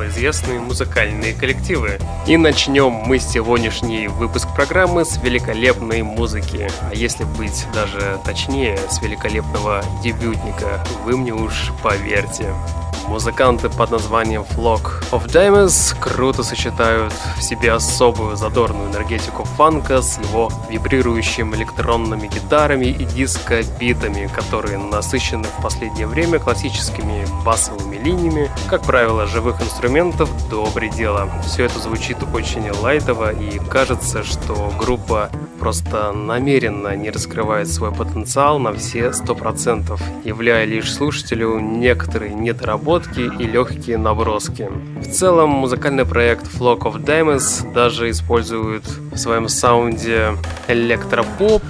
малоизвестные музыкальные коллективы. И начнем мы сегодняшний выпуск программы с великолепной музыки, а если быть даже точнее, с великолепного дебютника, вы мне уж поверьте. Музыканты под названием Flock of Diamonds круто сочетают в себе особую задорную энергетику фанка с его вибрирующими электронными гитарами и диско-битами, которые насыщены в последнее время классическими басовыми линиями, как правило, живых инструментов до предела. Все это звучит очень лайтово и кажется, что группа просто намеренно не раскрывает свой потенциал на все 100%, являя лишь слушателю некоторые недоработки разработки и легкие наброски. В целом, музыкальный проект Flock of Diamonds даже использует в своем саунде электропоп,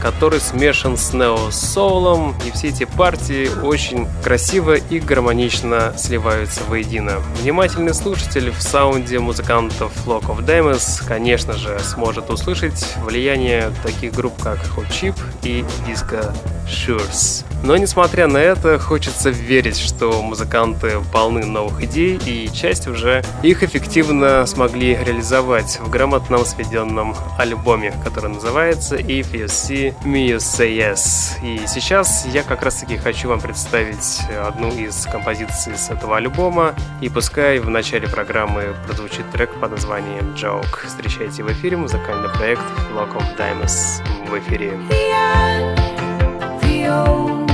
который смешан с нео-соулом, и все эти партии очень красиво и гармонично сливаются воедино. Внимательный слушатель в саунде музыкантов Flock of Diamonds, конечно же, сможет услышать влияние таких групп, как Hot Chip и Disco Shures. Но несмотря на это, хочется верить, что музыканты полны новых идей, и часть уже их эффективно смогли реализовать в грамотном сведенном альбоме, который называется If You See Me You Say Yes. И сейчас я как раз таки хочу вам представить одну из композиций с этого альбома, и пускай в начале программы прозвучит трек под названием Joke. Встречайте в эфире музыкальный проект Lock of Diamonds в эфире. Yeah, child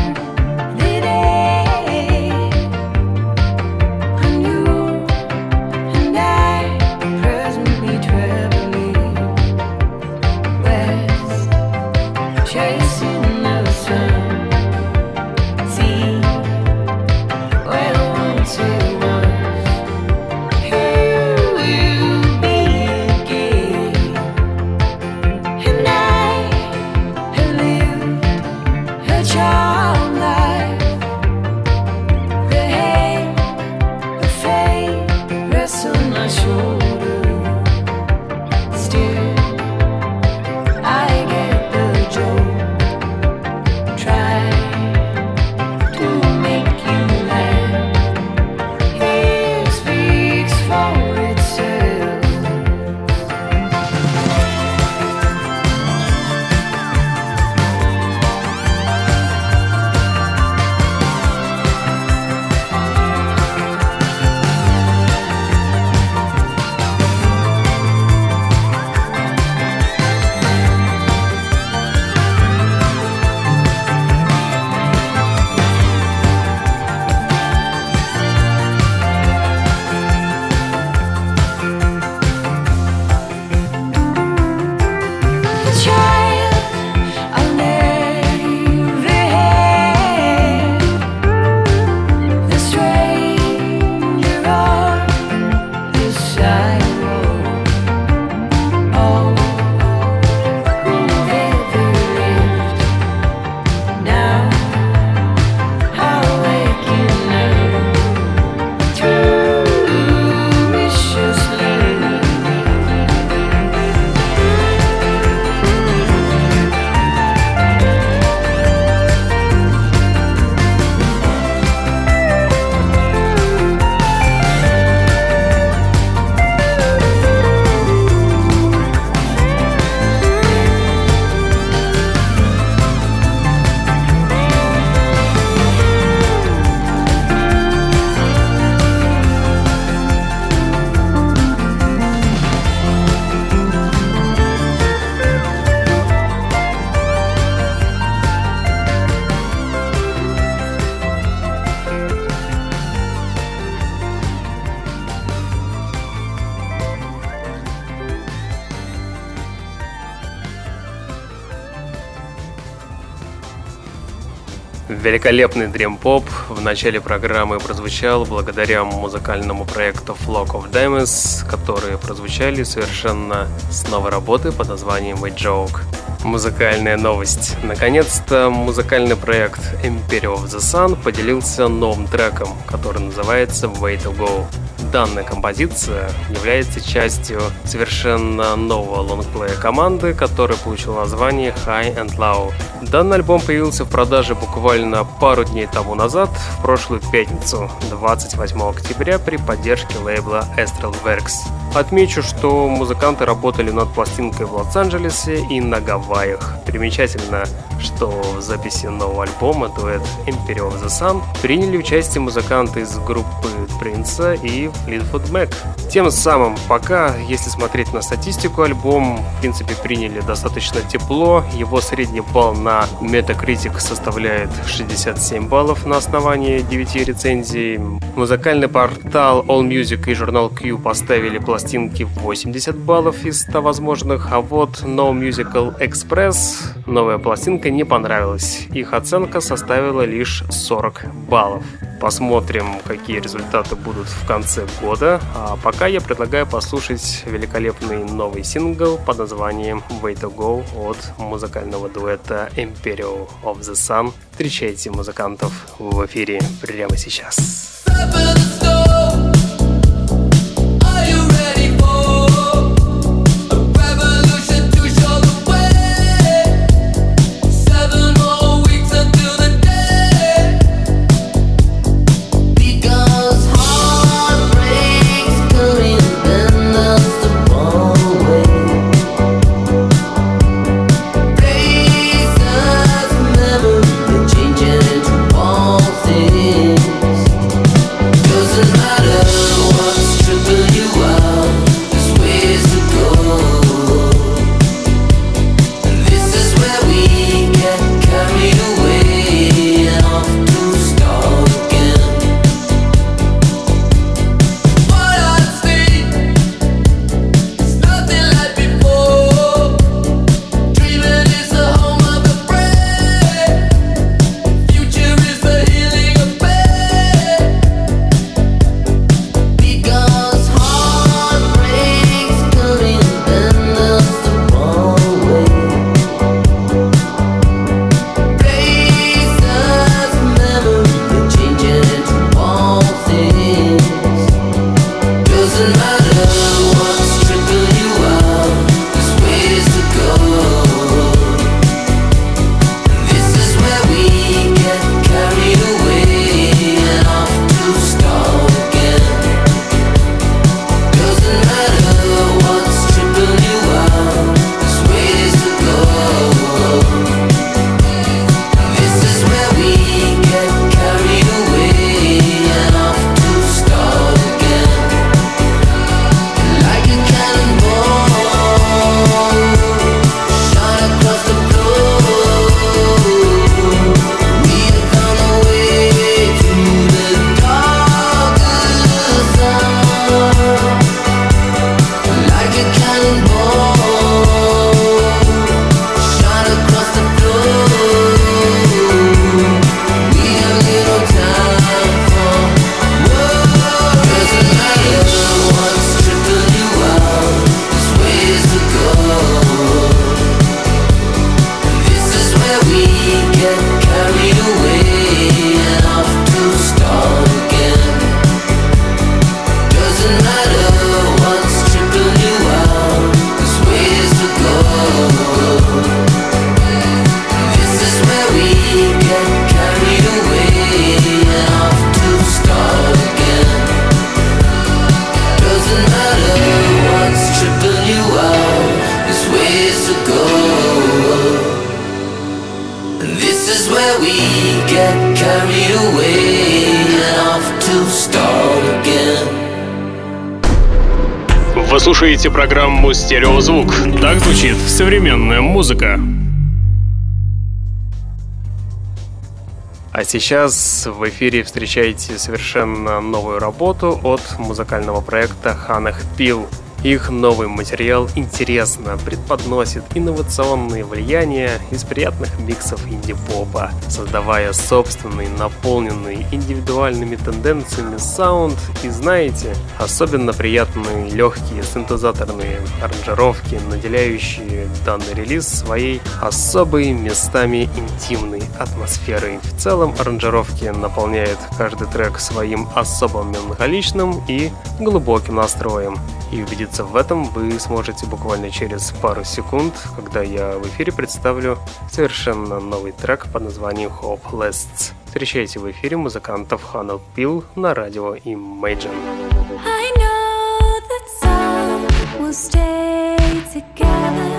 Великолепный дрим-поп в начале программы прозвучал благодаря музыкальному проекту Flock of Diamonds, которые прозвучали совершенно с новой работы под названием A Joke. Музыкальная новость. Наконец-то музыкальный проект Imperial of the Sun поделился новым треком, который называется Way to Go. Данная композиция является частью совершенно нового лонгплея команды, который получил название High and Low. Данный альбом появился в продаже буквально пару дней тому назад, в прошлую пятницу, 28 октября, при поддержке лейбла Astral Works. Отмечу, что музыканты работали над пластинкой в Лос-Анджелесе и на Гавайях. Примечательно, что в записи нового альбома дуэт Imperial of the Sun приняли участие музыканты из группы Принца и Fleetwood Mac. Тем самым, пока, если смотреть на статистику, альбом, в принципе, приняли достаточно тепло. Его средний балл на Metacritic составляет 67 баллов на основании 9 рецензий. Музыкальный портал AllMusic и журнал Q поставили пластинки 80 баллов из 100 возможных, а вот No Musical Express, новая пластинка, не понравилась. Их оценка составила лишь 40 баллов. Посмотрим, какие результаты будут в конце года. А пока я предлагаю послушать великолепный новый сингл под названием Way to Go от музыкального дуэта Imperial of the Sun. Встречайте музыкантов в эфире прямо сейчас. Слушаете программу «Стереозвук». Так звучит современная музыка. А сейчас в эфире встречаете совершенно новую работу от музыкального проекта Ханах Пил. Их новый материал интересно преподносит инновационные влияния из приятных миксов инди-попа, создавая собственный, наполненный индивидуальными тенденциями саунд и, знаете, особенно приятные легкие синтезаторные аранжировки, наделяющие данный релиз своей особой местами интимной атмосферой. В целом аранжировки наполняет каждый трек своим особым меланхоличным и глубоким настроем. И убедиться в этом вы сможете буквально через пару секунд, когда я в эфире представлю совершенно новый трек под названием Hopeless. Встречайте в эфире музыкантов Ханнел Пил на радио Imagine. I know that some will stay together.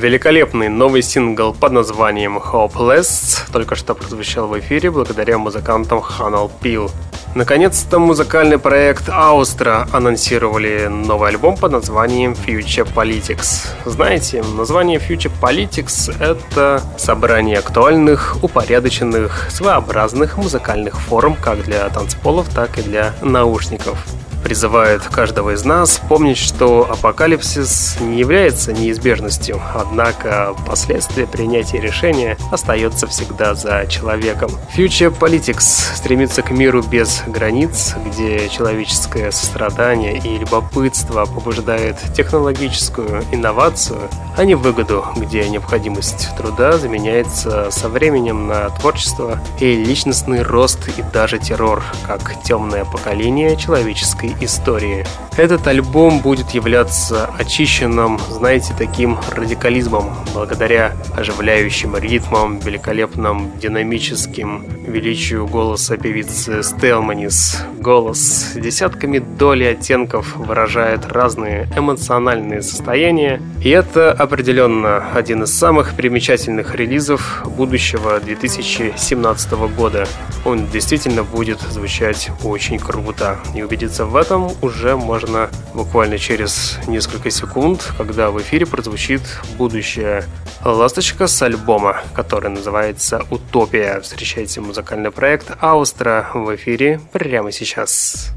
Великолепный новый сингл под названием Hopeless только что прозвучал в эфире благодаря музыкантам Hanal Peel. Наконец-то музыкальный проект Аустра анонсировали новый альбом под названием Future Politics. Знаете, название Future Politics — это собрание актуальных, упорядоченных, своеобразных музыкальных форм как для танцполов, так и для наушников призывает каждого из нас помнить, что апокалипсис не является неизбежностью, однако последствия принятия решения остается всегда за человеком. Future Politics стремится к миру без границ, где человеческое сострадание и любопытство побуждает технологическую инновацию, а не выгоду, где необходимость труда заменяется со временем на творчество и личностный рост и даже террор, как темное поколение человеческой музыкальной истории. Этот альбом будет являться очищенным, знаете, таким радикализмом, благодаря оживляющим ритмам, великолепным динамическим величию голоса певицы Стелманис. Голос десятками доли оттенков выражает разные эмоциональные состояния, и это определенно один из самых примечательных релизов будущего 2017 года. Он действительно будет звучать очень круто, и убедиться в этом уже можно буквально через несколько секунд, когда в эфире прозвучит будущая ласточка с альбома, который называется «Утопия». Встречайте музыкальный проект «Аустра» в эфире прямо сейчас.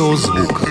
Стереозвук.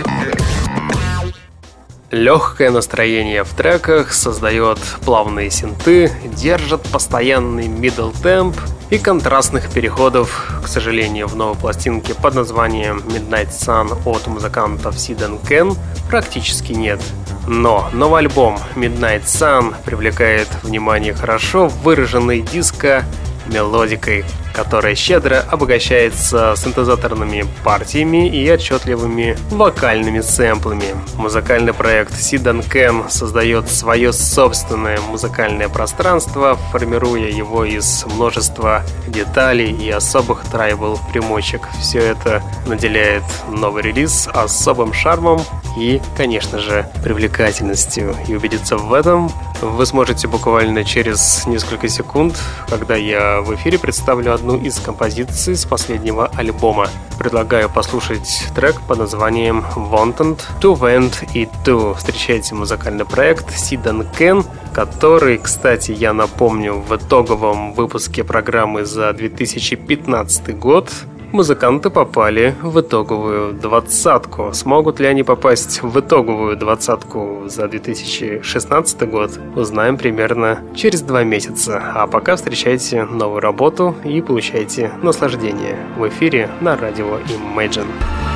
Легкое настроение в треках создает плавные синты, держит постоянный middle темп и контрастных переходов, к сожалению, в новой пластинке под названием Midnight Sun от музыкантов Sid Ken практически нет. Но новый альбом Midnight Sun привлекает внимание хорошо выраженной диско мелодикой, которая щедро обогащается синтезаторными партиями и отчетливыми вокальными сэмплами. Музыкальный проект Сидан Кен создает свое собственное музыкальное пространство, формируя его из множества деталей и особых трайбл примочек. Все это наделяет новый релиз особым шармом и, конечно же, привлекательностью. И убедиться в этом вы сможете буквально через несколько секунд, когда я в эфире представлю одну из композиций с последнего альбома. Предлагаю послушать трек под названием Wanted to Vent и To. Встречайте музыкальный проект Сидан Кен, который, кстати, я напомню, в итоговом выпуске программы за 2015 год музыканты попали в итоговую двадцатку. Смогут ли они попасть в итоговую двадцатку за 2016 год, узнаем примерно через два месяца. А пока встречайте новую работу и получайте наслаждение в эфире на радио Imagine.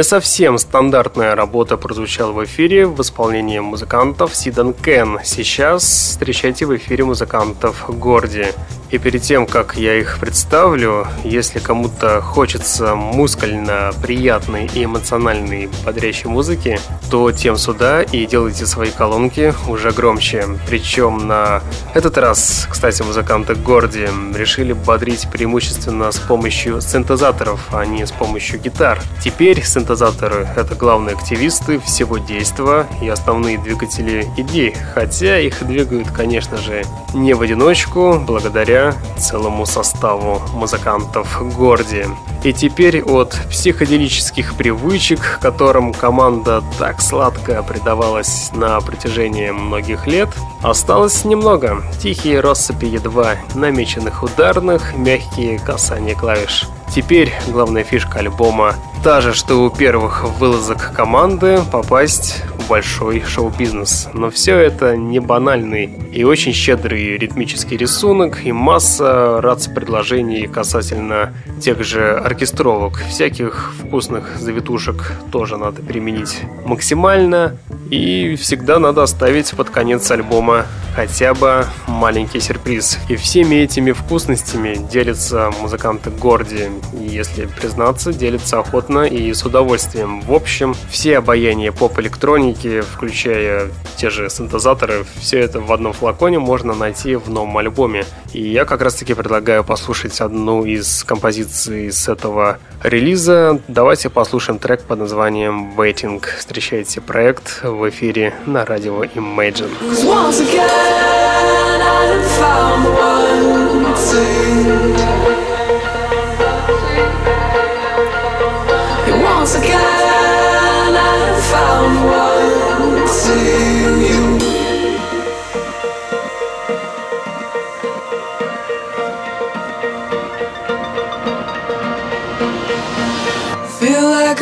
Не совсем стандартная работа прозвучала в эфире в исполнении музыкантов Сидан Кен. Сейчас встречайте в эфире музыкантов Горди. И перед тем, как я их представлю, если кому-то хочется мускульно приятной и эмоциональной бодрящей музыки, то тем сюда и делайте свои колонки уже громче. Причем на этот раз, кстати, музыканты Горди решили бодрить преимущественно с помощью синтезаторов, а не с помощью гитар. Теперь синтезаторы — это главные активисты всего действа и основные двигатели идей, хотя их двигают, конечно же, не в одиночку, благодаря целому составу музыкантов Горди. И теперь от психоделических привычек, которым команда так сладко предавалась на протяжении многих лет, осталось немного. Тихие россыпи едва намеченных ударных, мягкие касания клавиш. Теперь главная фишка альбома та же, что у первых вылазок команды попасть в большой шоу-бизнес. Но все это не банальный и очень щедрый ритмический рисунок и масса рац-предложений касательно тех же оркестровок. Всяких вкусных завитушек тоже надо применить максимально. И всегда надо оставить под конец альбома хотя бы маленький сюрприз. И всеми этими вкусностями делятся музыканты Горди. Если признаться, делятся охотно и с удовольствием. В общем, все обаяния поп-электроники, включая те же синтезаторы, все это в одном флаконе можно найти в новом альбоме. И я как раз таки предлагаю послушать одну из композиций с этого релиза. Давайте послушаем трек под названием Waiting. Встречайте проект в эфире на радио Imagine. Once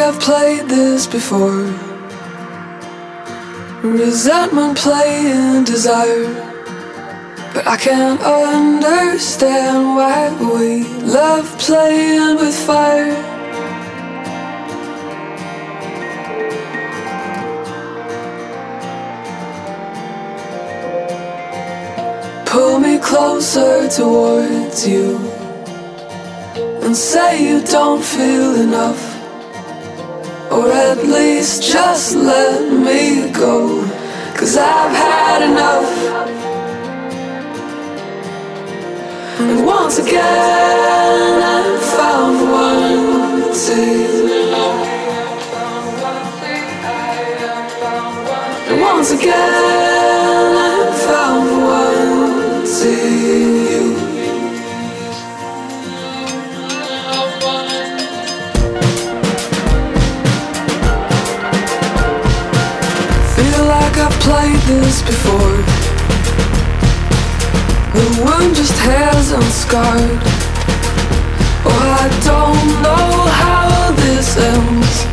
I've played this before. Resentment playing desire. But I can't understand why we love playing with fire. Pull me closer towards you And say you don't feel enough or at least just let me go. Cause I've had enough. And once again, I found one to. And once again, I found one to I've this before. The wound just hasn't scarred. Oh, I don't know how this ends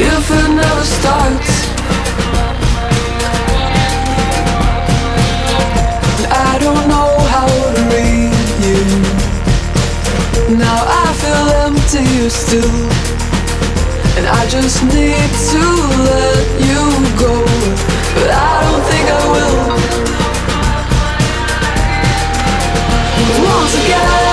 if it never starts. I don't know how to read you. Now I feel empty still. And I just need to let you go Once again,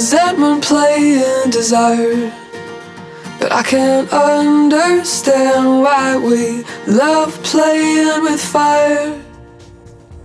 Resentment, play, and desire. But I can't understand why we love playing with fire.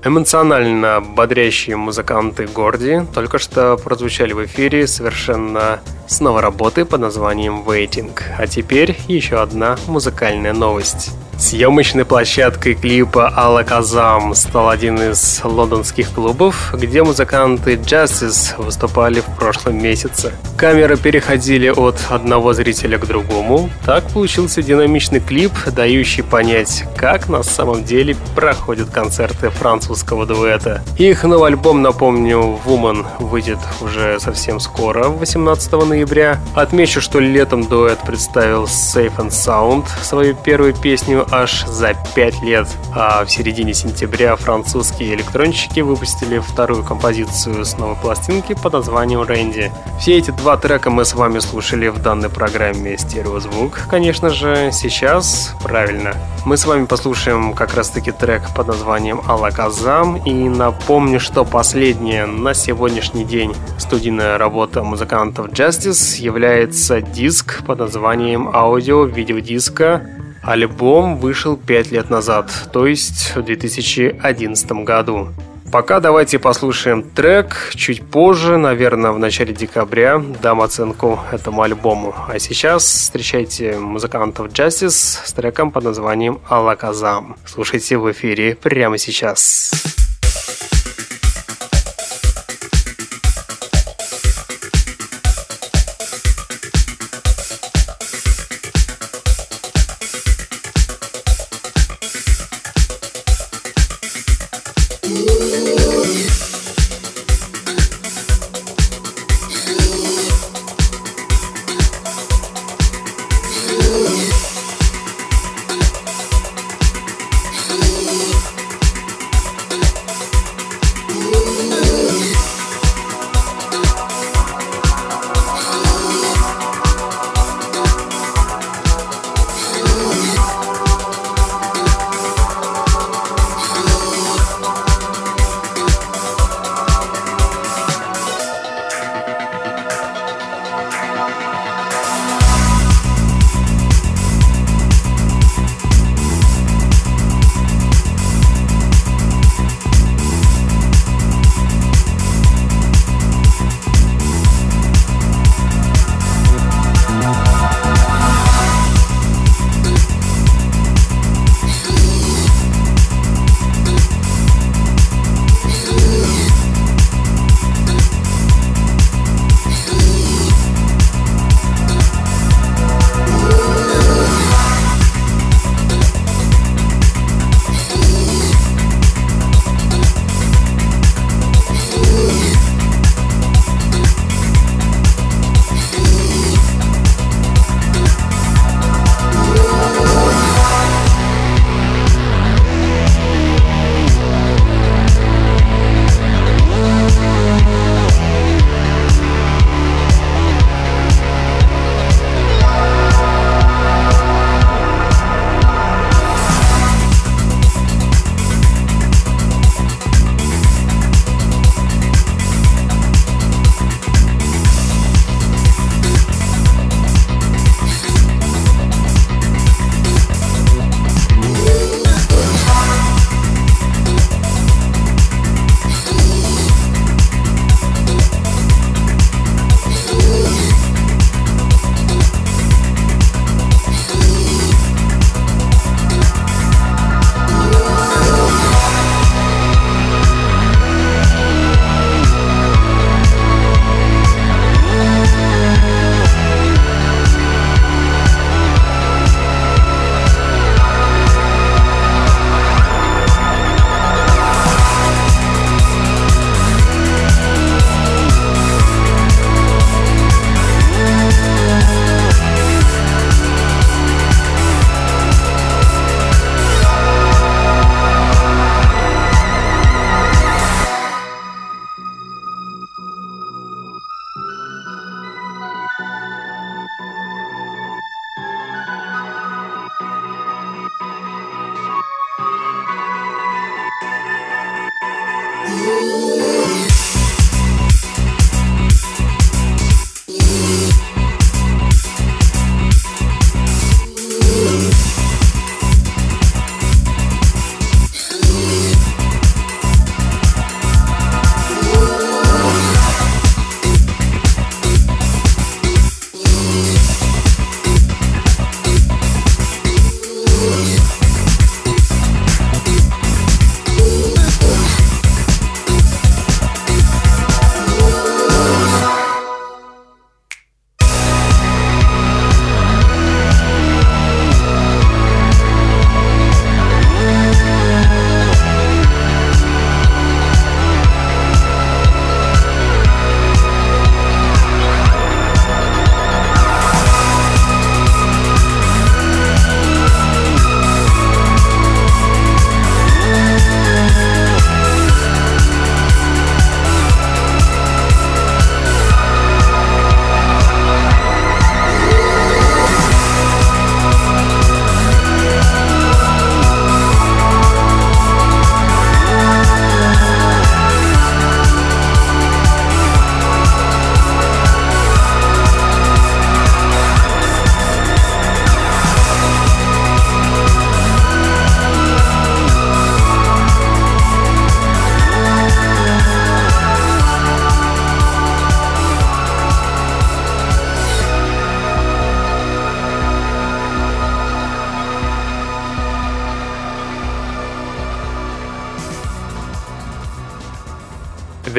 Эмоционально бодрящие музыканты Горди только что прозвучали в эфире совершенно с новой работы под названием Waiting. А теперь еще одна музыкальная новость. Съемочной площадкой клипа Алла Казам стал один из лондонских клубов, где музыканты Justice выступали в прошлом месяце. Камеры переходили от одного зрителя к другому. Так получился динамичный клип, дающий понять, как на самом деле проходят концерты французского дуэта. Их новый альбом, напомню, Woman выйдет уже совсем скоро, 18 ноября. Отмечу, что летом дуэт представил Safe and Sound, свою первую песню аж за 5 лет. А в середине сентября французские электронщики выпустили вторую композицию с новой пластинки под названием «Рэнди». Все эти два трека мы с вами слушали в данной программе «Стереозвук». Конечно же, сейчас, правильно, мы с вами послушаем как раз-таки трек под названием «Алаказам». И напомню, что последняя на сегодняшний день студийная работа музыкантов Justice является диск под названием «Аудио-видеодиска Альбом вышел 5 лет назад, то есть в 2011 году. Пока давайте послушаем трек. Чуть позже, наверное, в начале декабря дам оценку этому альбому. А сейчас встречайте музыкантов Justice с треком под названием «Алаказам». Слушайте в эфире прямо сейчас.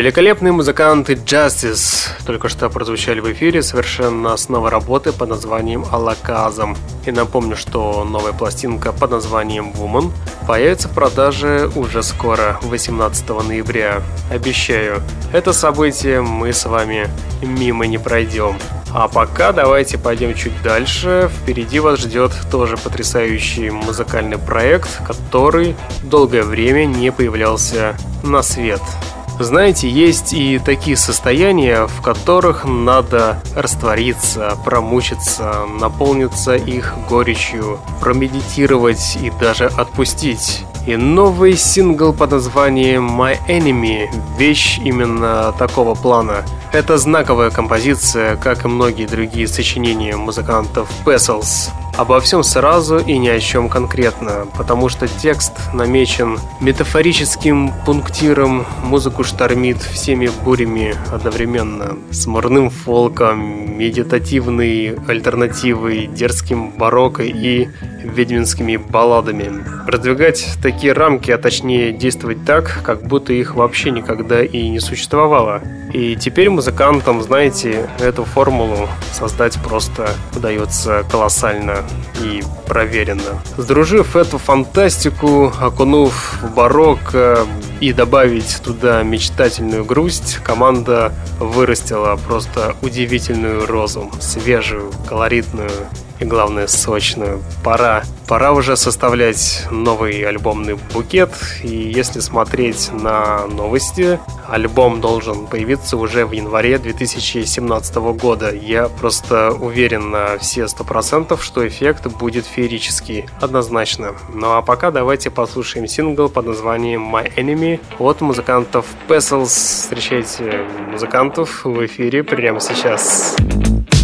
Великолепные музыканты Justice только что прозвучали в эфире совершенно с новой работы под названием Алаказом. И напомню, что новая пластинка под названием Woman появится в продаже уже скоро, 18 ноября. Обещаю, это событие мы с вами мимо не пройдем. А пока давайте пойдем чуть дальше. Впереди вас ждет тоже потрясающий музыкальный проект, который долгое время не появлялся на свет. Знаете, есть и такие состояния, в которых надо раствориться, промучиться, наполниться их горечью, промедитировать и даже отпустить. И новый сингл под названием My Enemy – вещь именно такого плана. Это знаковая композиция, как и многие другие сочинения музыкантов Pessels – обо всем сразу и ни о чем конкретно, потому что текст намечен метафорическим пунктиром, музыку штормит всеми бурями одновременно, смурным фолком, медитативной альтернативой, дерзким барокко и ведьминскими балладами. Продвигать такие рамки, а точнее действовать так, как будто их вообще никогда и не существовало. И теперь музыкантам, знаете, эту формулу создать просто удается колоссально и проверено. Сдружив эту фантастику, окунув в барокко и добавить туда мечтательную грусть, команда вырастила просто удивительную розу, свежую, колоритную и, главное, сочную. Пора, пора уже составлять новый альбомный букет. И если смотреть на новости, альбом должен появиться уже в январе 2017 года. Я просто уверен на все сто процентов, что эффект будет феерический. Однозначно. Ну а пока давайте послушаем сингл под названием My Enemy от музыкантов Pessels. Встречайте музыкантов в эфире прямо сейчас. Сейчас.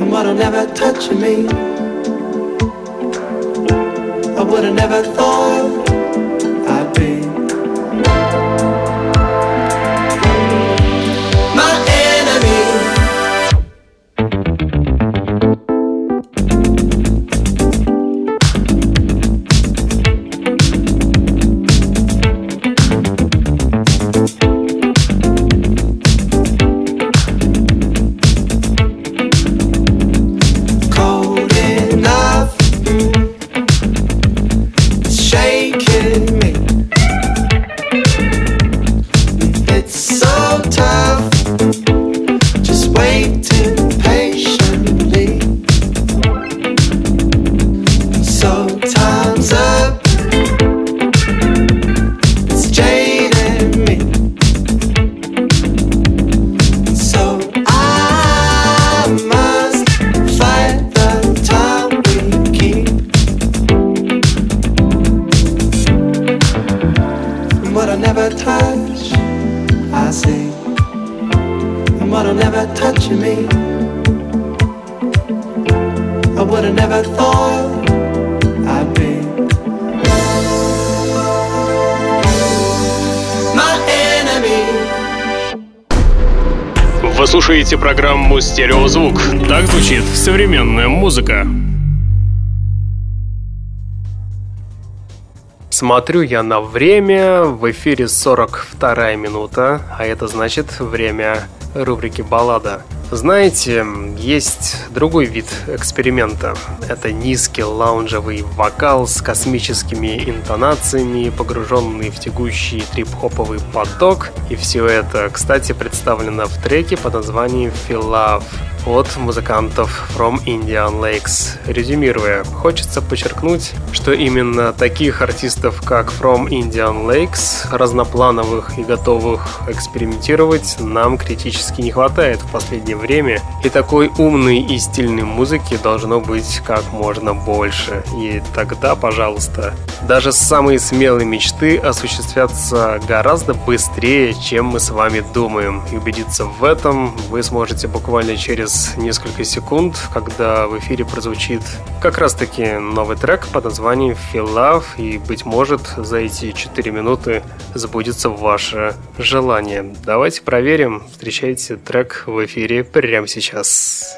And what'll never touch me. I would've never thought музыка. Смотрю я на время, в эфире 42 минута, а это значит время рубрики «Баллада». Знаете, есть другой вид эксперимента. Это низкий лаунжевый вокал с космическими интонациями, погруженный в тягущий трип-хоповый поток. И все это, кстати, представлено в треке под названием «Feel Love». От музыкантов From Indian Lakes. Резюмируя, хочется подчеркнуть, что именно таких артистов, как From Indian Lakes, разноплановых и готовых экспериментировать, нам критически не хватает в последнее время. И такой умной и стильной музыки должно быть как можно больше. И тогда, пожалуйста, даже самые смелые мечты осуществятся гораздо быстрее, чем мы с вами думаем. И убедиться в этом вы сможете буквально через несколько секунд, когда в эфире прозвучит как раз-таки новый трек под названием Feel Love, и, быть может, за эти 4 минуты сбудется ваше желание. Давайте проверим. Встречайте трек в эфире прямо сейчас.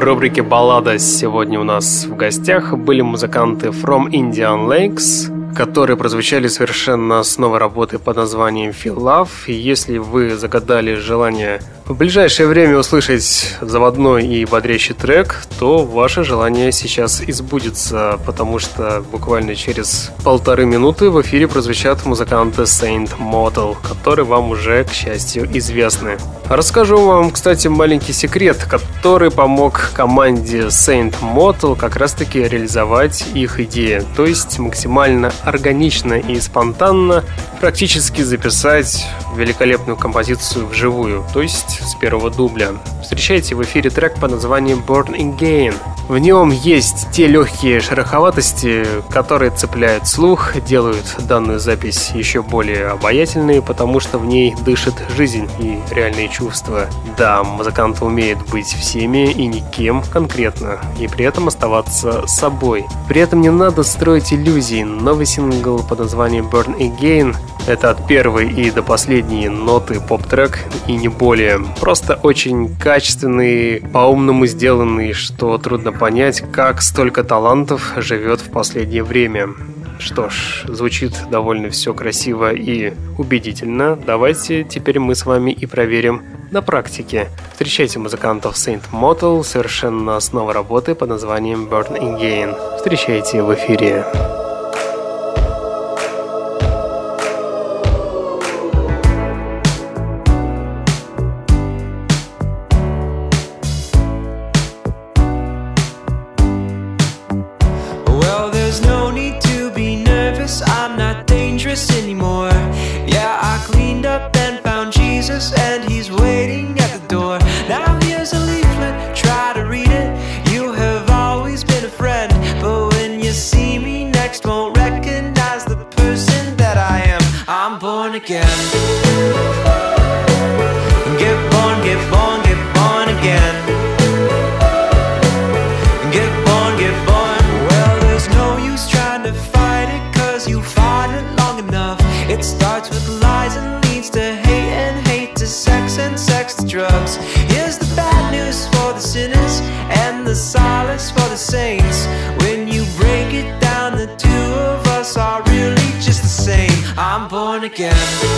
Рубрике «Баллада» сегодня у нас в гостях были музыканты From Indian Lakes, которые прозвучали совершенно с новой работы под названием Feel Love. И если вы загадали желание в ближайшее время услышать заводной и бодрящий трек, то ваше желание сейчас избудется, потому что буквально через полторы минуты в эфире прозвучат музыканты Saint Motel, которые вам уже, к счастью, известны. Расскажу вам, кстати, маленький секрет, который помог команде Saint Motel как раз-таки реализовать их идею, то есть максимально органично и спонтанно практически записать великолепную композицию вживую, то есть с первого дубля. Встречайте в эфире трек под названием Born Again. В нем есть те легкие шероховатости, которые цепляют слух, делают данную запись еще более обаятельной, потому что в ней дышит жизнь и реальные чувства. Да, музыкант умеет быть всеми и никем конкретно, и при этом оставаться собой. При этом не надо строить иллюзий. Новый сингл под названием Burn Again — это от первой и до последней ноты поп-трек, и не более. Просто очень качественный, по-умному сделанный, что трудно понять, как столько талантов живет в последнее время. Что ж, звучит довольно все красиво и убедительно. Давайте теперь мы с вами и проверим на практике. Встречайте музыкантов Saint Motel совершенно основа работы под названием Burn Again. Встречайте в эфире. again.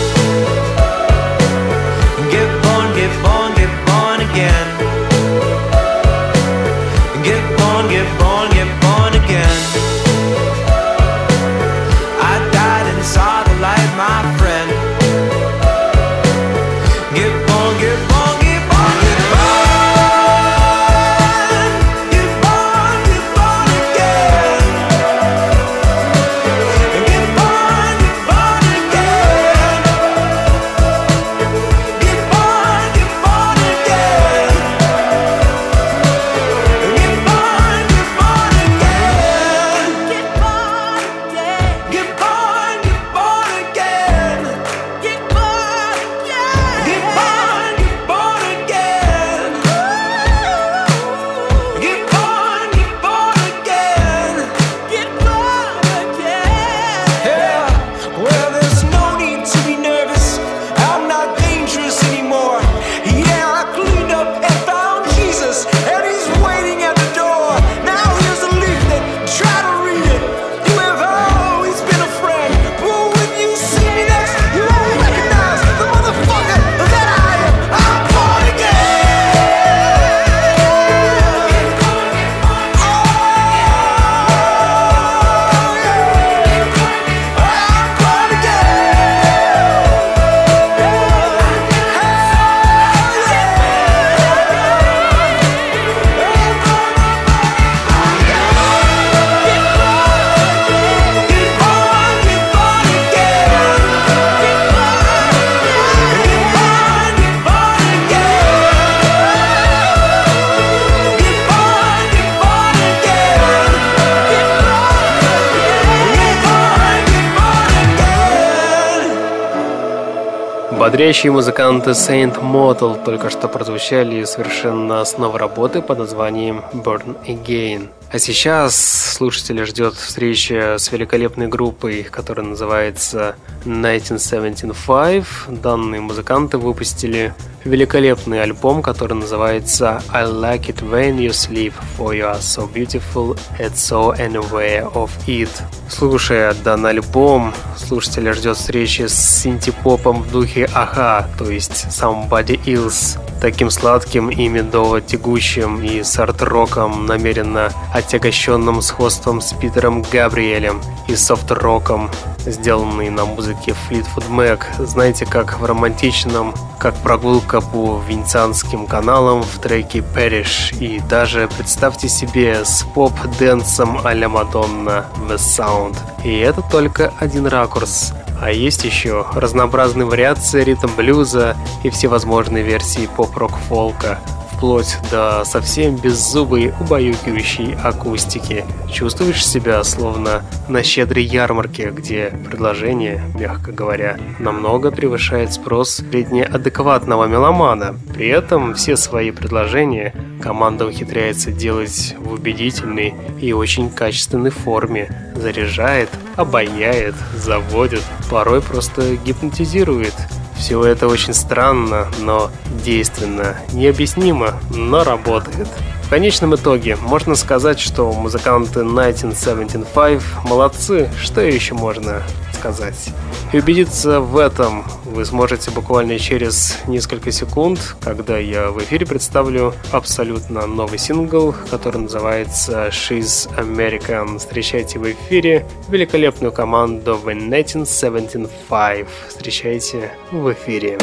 Бодрящие музыканты Saint Motel только что прозвучали совершенно основа работы под названием Burn Again. А сейчас слушателя ждет встреча с великолепной группой, которая называется 1975. Данные музыканты выпустили великолепный альбом, который называется I Like It When You Sleep, For You Are So Beautiful, It's So Anywhere of It. Слушая данный альбом, слушателя ждет встречи с синтепопом в духе Аха, то есть Somebody Else, таким сладким и медово-тягучим и с арт-роком, намеренно отягощенным сходством с Питером Габриэлем и софт-роком, сделанный на музыке Fleetwood Mac. Знаете, как в романтичном, как прогулка по венецианским каналам в треке Perish. И даже представьте себе с поп-дэнсом а-ля Мадонна The Sound. И это только один ракурс. А есть еще разнообразные вариации ритм блюза и всевозможные версии поп-рок-фолка вплоть до совсем беззубой убаюкивающей акустики. Чувствуешь себя словно на щедрой ярмарке, где предложение, мягко говоря, намного превышает спрос среднеадекватного меломана. При этом все свои предложения команда ухитряется делать в убедительной и очень качественной форме. Заряжает, обаяет, заводит, порой просто гипнотизирует. Все это очень странно, но действенно, необъяснимо, но работает. В конечном итоге можно сказать, что музыканты 1975 молодцы, что еще можно сказать. И убедиться в этом вы сможете буквально через несколько секунд, когда я в эфире представлю абсолютно новый сингл, который называется She's American. Встречайте в эфире великолепную команду The 1975. Встречайте в эфире.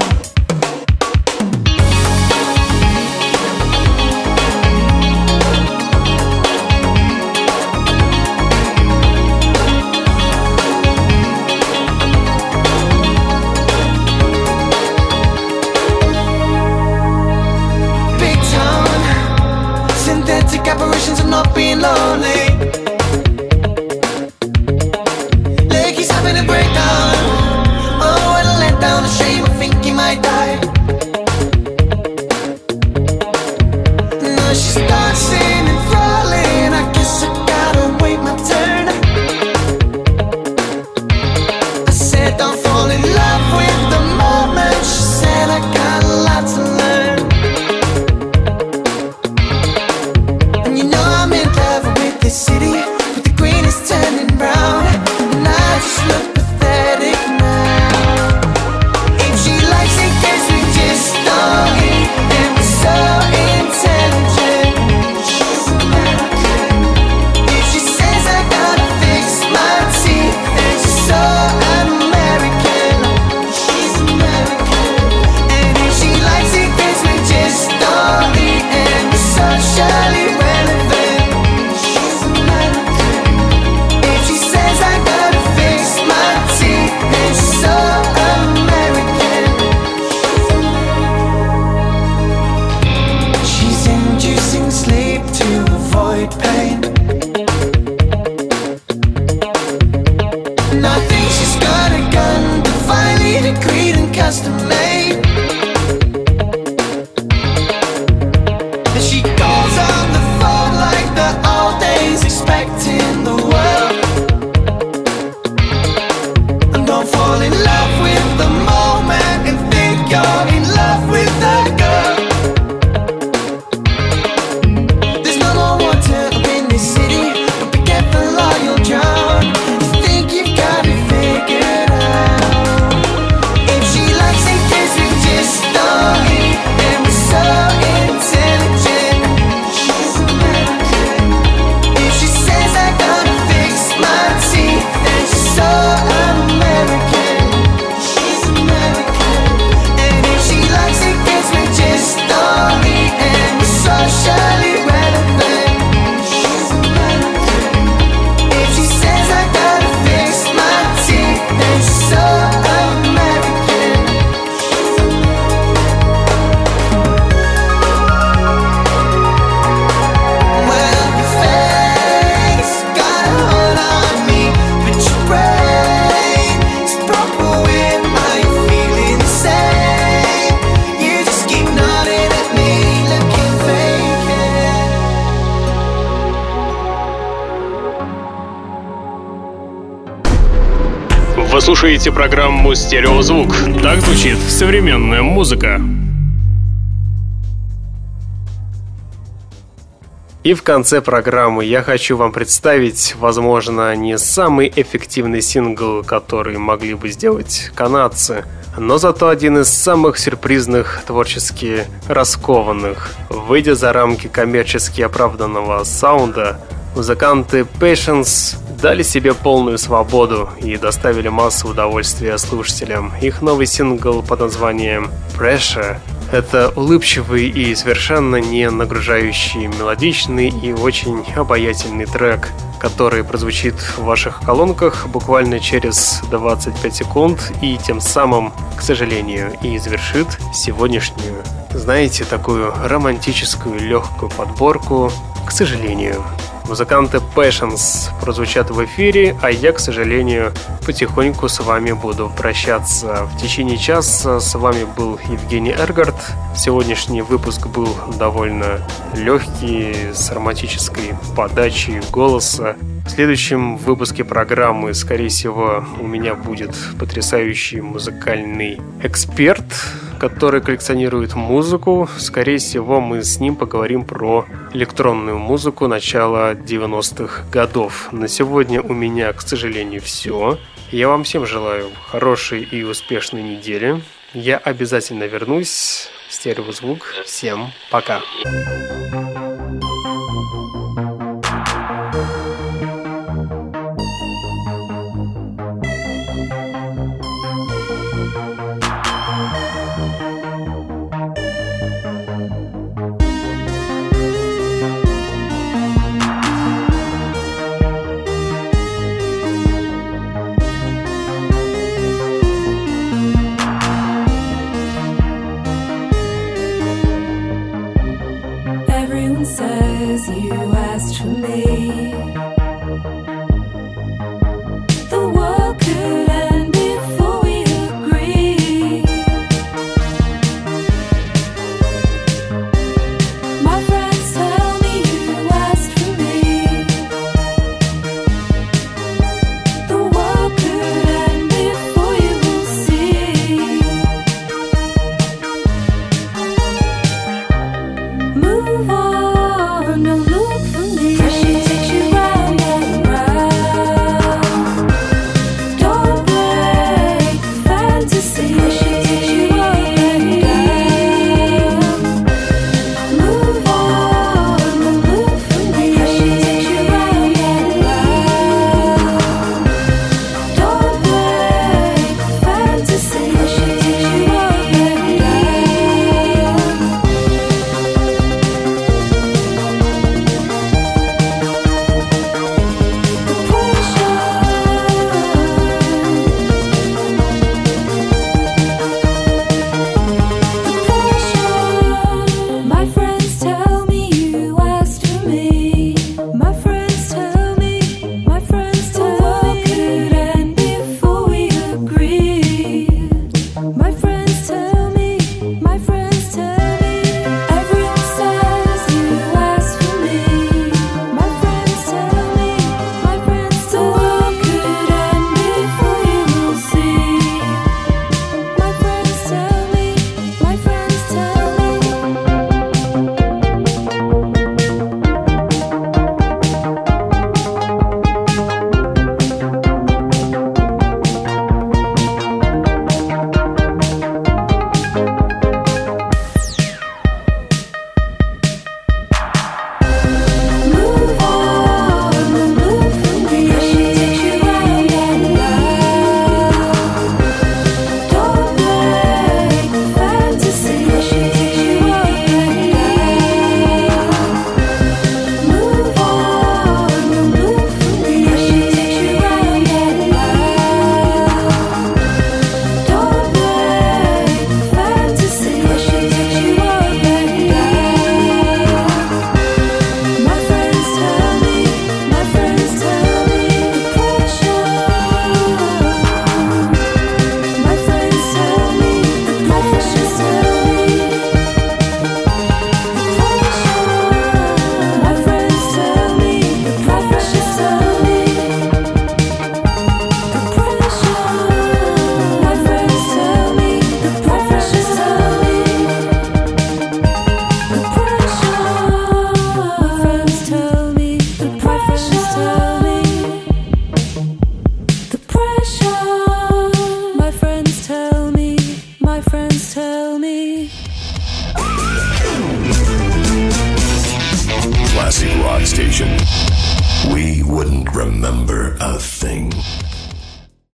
Слушаете программу «Стереозвук». Так звучит современная музыка. И в конце программы я хочу вам представить, возможно, не самый эффективный сингл, который могли бы сделать канадцы, но зато один из самых сюрпризных, творчески раскованных. Выйдя за рамки коммерчески оправданного саунда, музыканты Patience дали себе полную свободу и доставили массу удовольствия слушателям. Их новый сингл под названием Pressure Это улыбчивый и совершенно не нагружающий мелодичный и очень обаятельный трек, который прозвучит в ваших колонках буквально через 25 секунд и тем самым, к сожалению, и завершит сегодняшнюю, знаете, такую романтическую легкую подборку, к сожалению. Музыканты Passions прозвучат в эфире, а я, к сожалению, потихоньку с вами буду прощаться. В течение часа с вами был Евгений Эргард. Сегодняшний выпуск был довольно легкий, с романтической подачей голоса. В следующем выпуске программы, скорее всего, у меня будет потрясающий музыкальный эксперт, который коллекционирует музыку. Скорее всего, мы с ним поговорим про электронную музыку начала 90-х годов. На сегодня у меня, к сожалению, все. Я вам всем желаю хорошей и успешной недели. Я обязательно вернусь. Стереозвук. Всем пока. Пока. classic